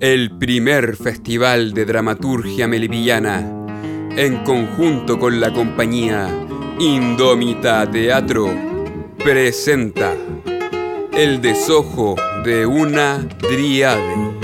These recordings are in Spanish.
el primer festival de dramaturgia melipillana, en conjunto con la compañía Indómita Teatro, presenta el desojo de una driade.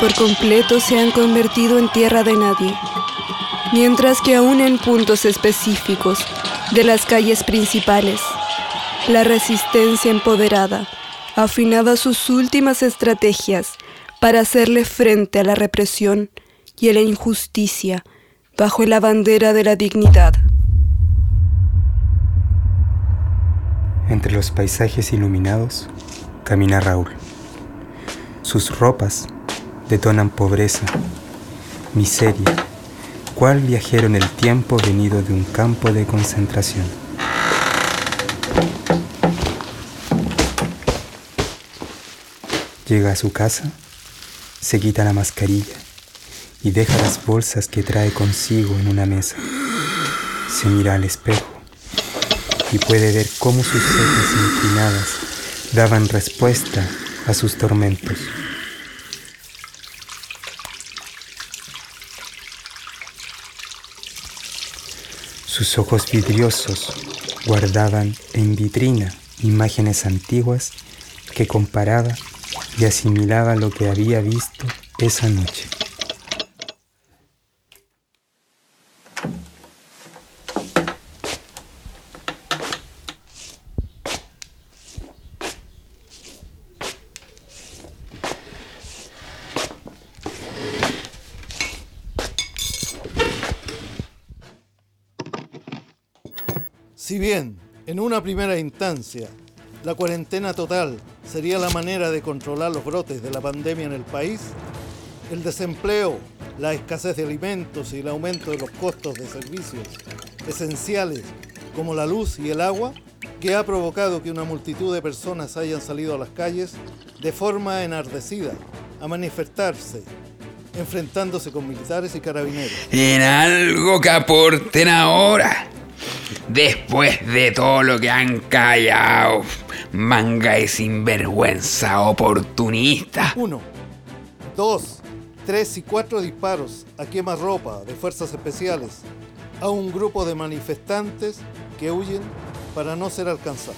Por completo, se han convertido en tierra de nadie, mientras que aún en puntos específicos de las calles principales, la resistencia empoderada ha afinado sus últimas estrategias para hacerle frente a la represión y a la injusticia bajo la bandera de la dignidad. Entre los paisajes iluminados camina Raúl. Sus ropas detonan pobreza, miseria, cual viajero en el tiempo venido de un campo de concentración. Llega a su casa, se quita la mascarilla y deja las bolsas que trae consigo en una mesa. Se mira al espejo y puede ver cómo sus cejas inclinadas daban respuesta a sus tormentos. Sus ojos vidriosos guardaban en vitrina imágenes antiguas que comparaba y asimilaba lo que había visto esa noche. Si bien, en una primera instancia, la cuarentena total sería la manera de controlar los brotes de la pandemia en el país, el desempleo, la escasez de alimentos y el aumento de los costos de servicios esenciales como la luz y el agua, que ha provocado que una multitud de personas hayan salido a las calles de forma enardecida a manifestarse, enfrentándose con militares y carabineros. En algo que aporten ahora Después de todo lo que han callado, manga de sinvergüenza oportunista. Uno, dos, tres y cuatro disparos a quemarropa de fuerzas especiales a un grupo de manifestantes que huyen para no ser alcanzados.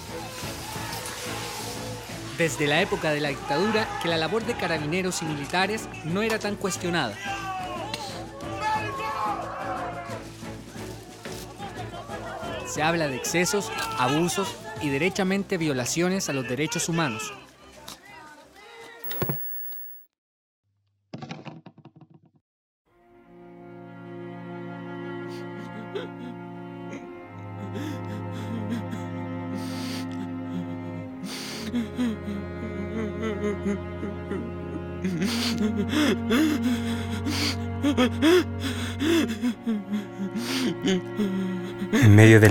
Desde la época de la dictadura que la labor de carabineros y militares no era tan cuestionada. Se habla de excesos, abusos y derechamente violaciones a los derechos humanos.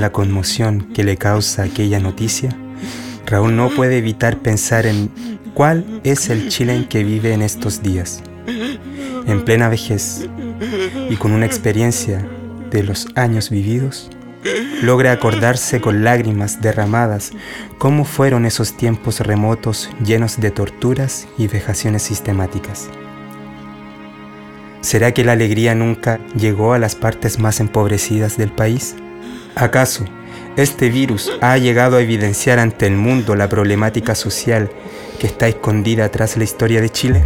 La conmoción que le causa aquella noticia, Raúl no puede evitar pensar en cuál es el Chile en que vive en estos días. En plena vejez y con una experiencia de los años vividos, logra acordarse con lágrimas derramadas cómo fueron esos tiempos remotos llenos de torturas y vejaciones sistemáticas. ¿Será que la alegría nunca llegó a las partes más empobrecidas del país? ¿Acaso este virus ha llegado a evidenciar ante el mundo la problemática social que está escondida tras la historia de Chile?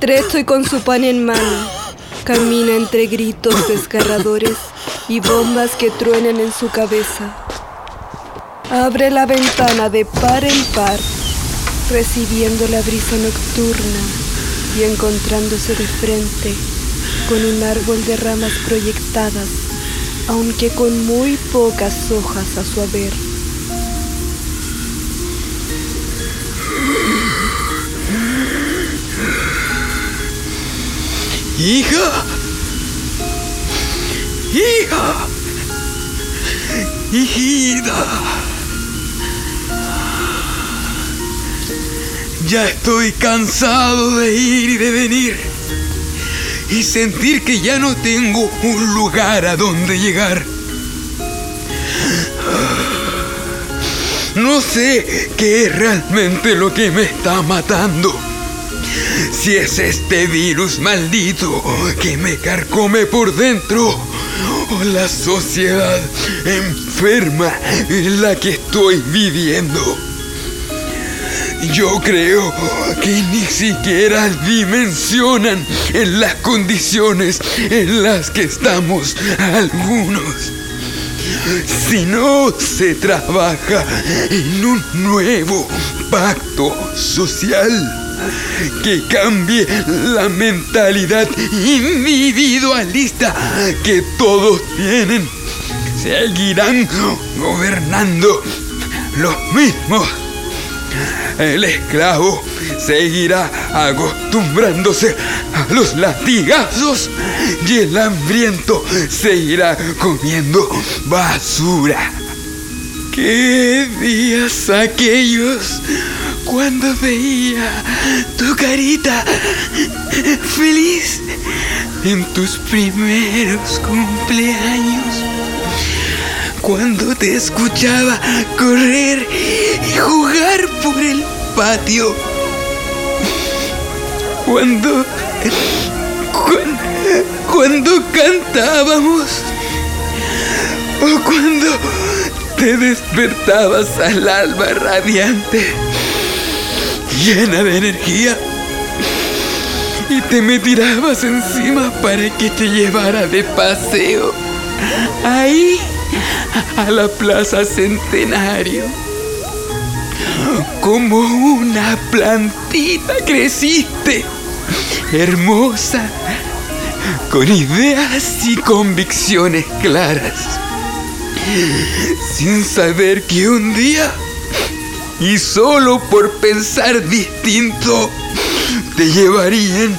Maltrecho y con su pan en mano, camina entre gritos desgarradores y bombas que truenan en su cabeza. Abre la ventana de par en par, recibiendo la brisa nocturna y encontrándose de frente con un árbol de ramas proyectadas, aunque con muy pocas hojas a su haber. Hija. Hija. Hijita. Ya estoy cansado de ir y de venir. Y sentir que ya no tengo un lugar a donde llegar. No sé qué es realmente lo que me está matando. Si es este virus maldito que me carcome por dentro o la sociedad enferma en la que estoy viviendo. Yo creo que ni siquiera dimensionan en las condiciones en las que estamos algunos. Si no se trabaja en un nuevo pacto social que cambie la mentalidad individualista que todos tienen. Seguirán gobernando los mismos. El esclavo seguirá acostumbrándose a los latigazos y el hambriento seguirá comiendo basura. ¿Qué días aquellos cuando veía tu carita feliz en tus primeros cumpleaños, cuando te escuchaba correr y jugar por el patio, cuando, cuando, cantábamos. O cuando te despertabas al alba radiante llena de energía y te me tirabas encima para que te llevara de paseo. Ahí, a la Plaza Centenario. Como una plantita creciste, hermosa, con ideas y convicciones claras, sin saber que un día y solo por pensar distinto te llevarían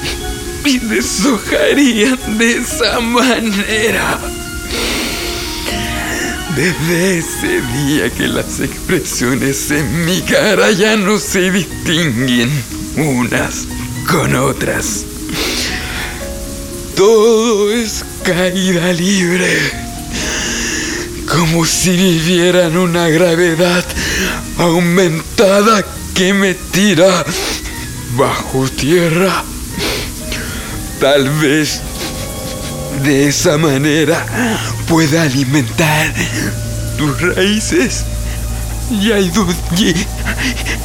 y deshojarían de esa manera. Desde ese día que las expresiones en mi cara ya no se distinguen unas con otras. Todo es caída libre como si vivieran una gravedad aumentada que me tira bajo tierra. Tal vez de esa manera pueda alimentar tus raíces y,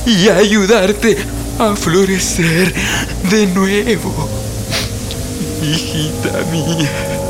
y ayudarte a florecer de nuevo, hijita mía.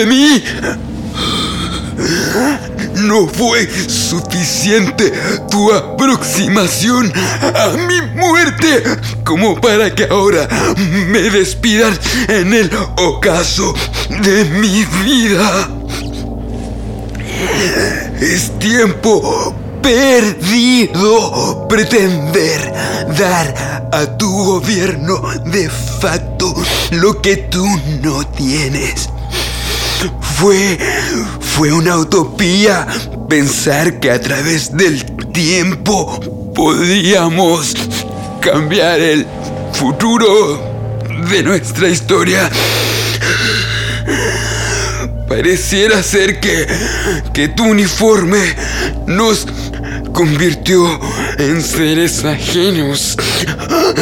De mí? No fue suficiente tu aproximación a mi muerte como para que ahora me despidas en el ocaso de mi vida. Es tiempo perdido pretender dar a tu gobierno de facto lo que tú no tienes. Fue, fue una utopía pensar que a través del tiempo podíamos cambiar el futuro de nuestra historia. Pareciera ser que, que tu uniforme nos convirtió en seres ajenos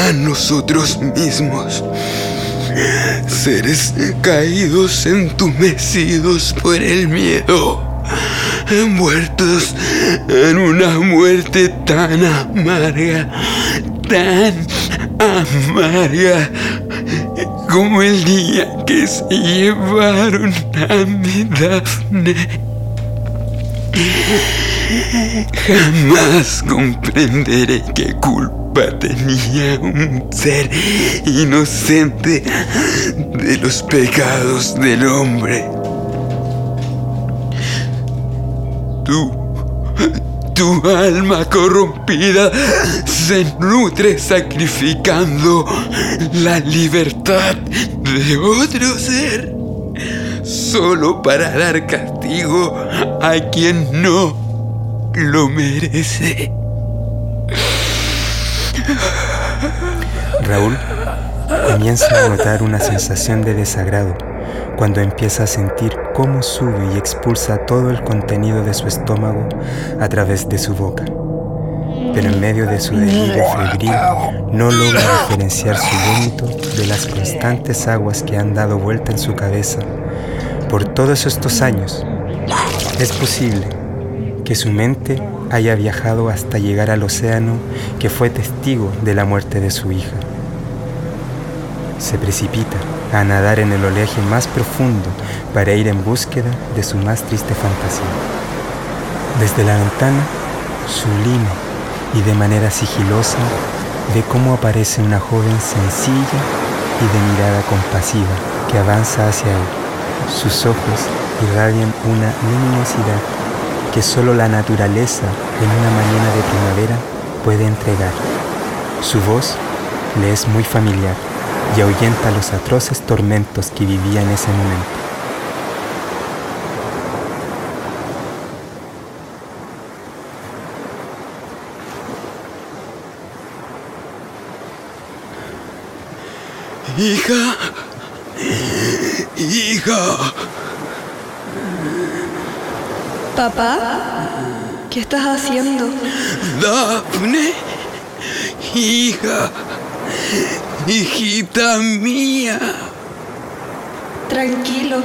a nosotros mismos. Seres caídos, entumecidos por el miedo, envueltos en una muerte tan amarga, tan amarga, como el día que se llevaron a mi Dafne. Jamás comprenderé qué tenía un ser inocente de los pecados del hombre. Tú, tu alma corrompida se nutre sacrificando la libertad de otro ser solo para dar castigo a quien no lo merece. Raúl comienza a notar una sensación de desagrado cuando empieza a sentir cómo sube y expulsa todo el contenido de su estómago a través de su boca. Pero en medio de su delirio febril no logra diferenciar su vómito de las constantes aguas que han dado vuelta en su cabeza por todos estos años. Es posible que su mente haya viajado hasta llegar al océano que fue testigo de la muerte de su hija. Se precipita a nadar en el oleaje más profundo para ir en búsqueda de su más triste fantasía. Desde la ventana, sublime y de manera sigilosa, ve cómo aparece una joven sencilla y de mirada compasiva que avanza hacia él. Sus ojos irradian una luminosidad que solo la naturaleza en una mañana de primavera puede entregar. Su voz le es muy familiar y ahuyenta los atroces tormentos que vivía en ese momento. Hija, hija, Papá, ¿qué estás haciendo? Dafne, hija, hijita mía. Tranquilo.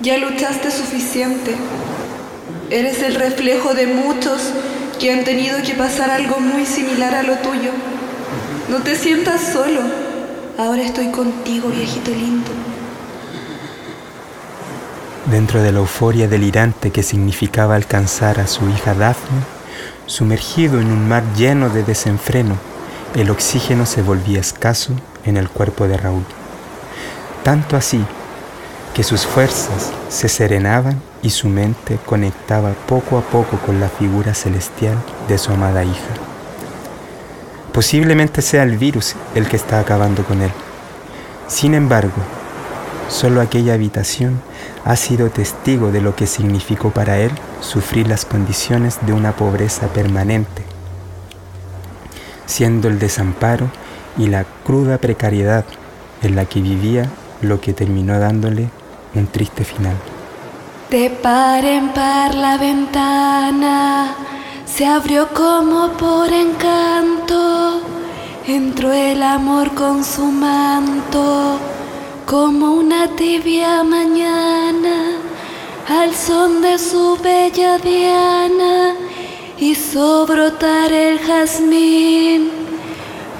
Ya luchaste suficiente. Eres el reflejo de muchos que han tenido que pasar algo muy similar a lo tuyo. No te sientas solo. Ahora estoy contigo, viejito lindo. Dentro de la euforia delirante que significaba alcanzar a su hija Daphne, sumergido en un mar lleno de desenfreno, el oxígeno se volvía escaso en el cuerpo de Raúl. Tanto así que sus fuerzas se serenaban y su mente conectaba poco a poco con la figura celestial de su amada hija. Posiblemente sea el virus el que está acabando con él. Sin embargo, solo aquella habitación ha sido testigo de lo que significó para él sufrir las condiciones de una pobreza permanente, siendo el desamparo y la cruda precariedad en la que vivía lo que terminó dándole un triste final. De par en par la ventana se abrió como por encanto. entró el amor con su manto como una tibia mañana al son de su bella diana hizo brotar el jazmín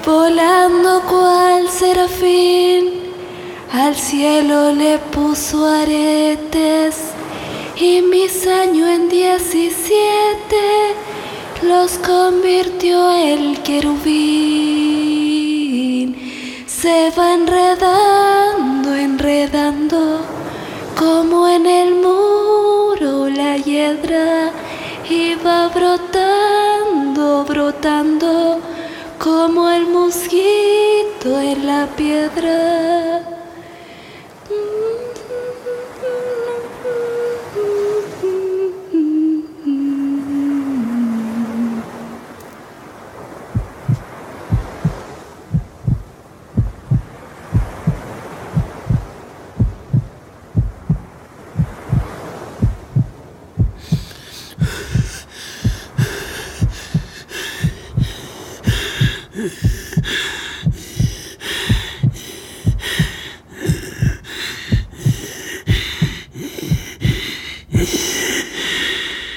volando cual serafín al cielo le puso aretes y mis años en diecisiete los convirtió el querubín. Se va enredando, enredando, como en el muro la hiedra, y va brotando, brotando, como el mosquito en la piedra.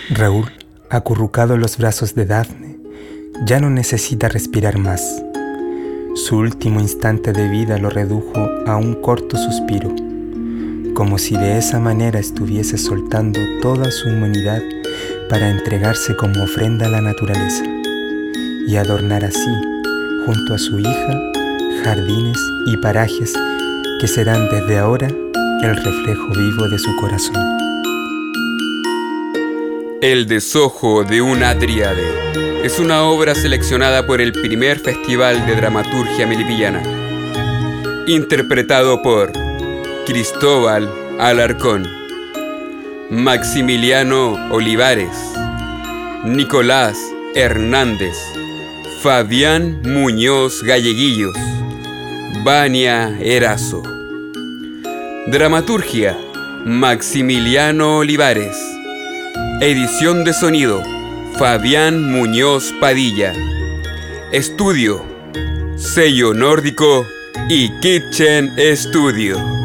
Raúl, acurrucado en los brazos de Daphne, ya no necesita respirar más. Su último instante de vida lo redujo a un corto suspiro, como si de esa manera estuviese soltando toda su humanidad para entregarse como ofrenda a la naturaleza y adornar así, junto a su hija, jardines y parajes que serán desde ahora el reflejo vivo de su corazón. El desojo de una Adriade es una obra seleccionada por el primer Festival de Dramaturgia Melipillana, interpretado por Cristóbal Alarcón, Maximiliano Olivares, Nicolás Hernández, Fabián Muñoz Galleguillos, Vania Erazo. Dramaturgia, Maximiliano Olivares. Edición de sonido, Fabián Muñoz Padilla. Estudio, sello nórdico y Kitchen Studio.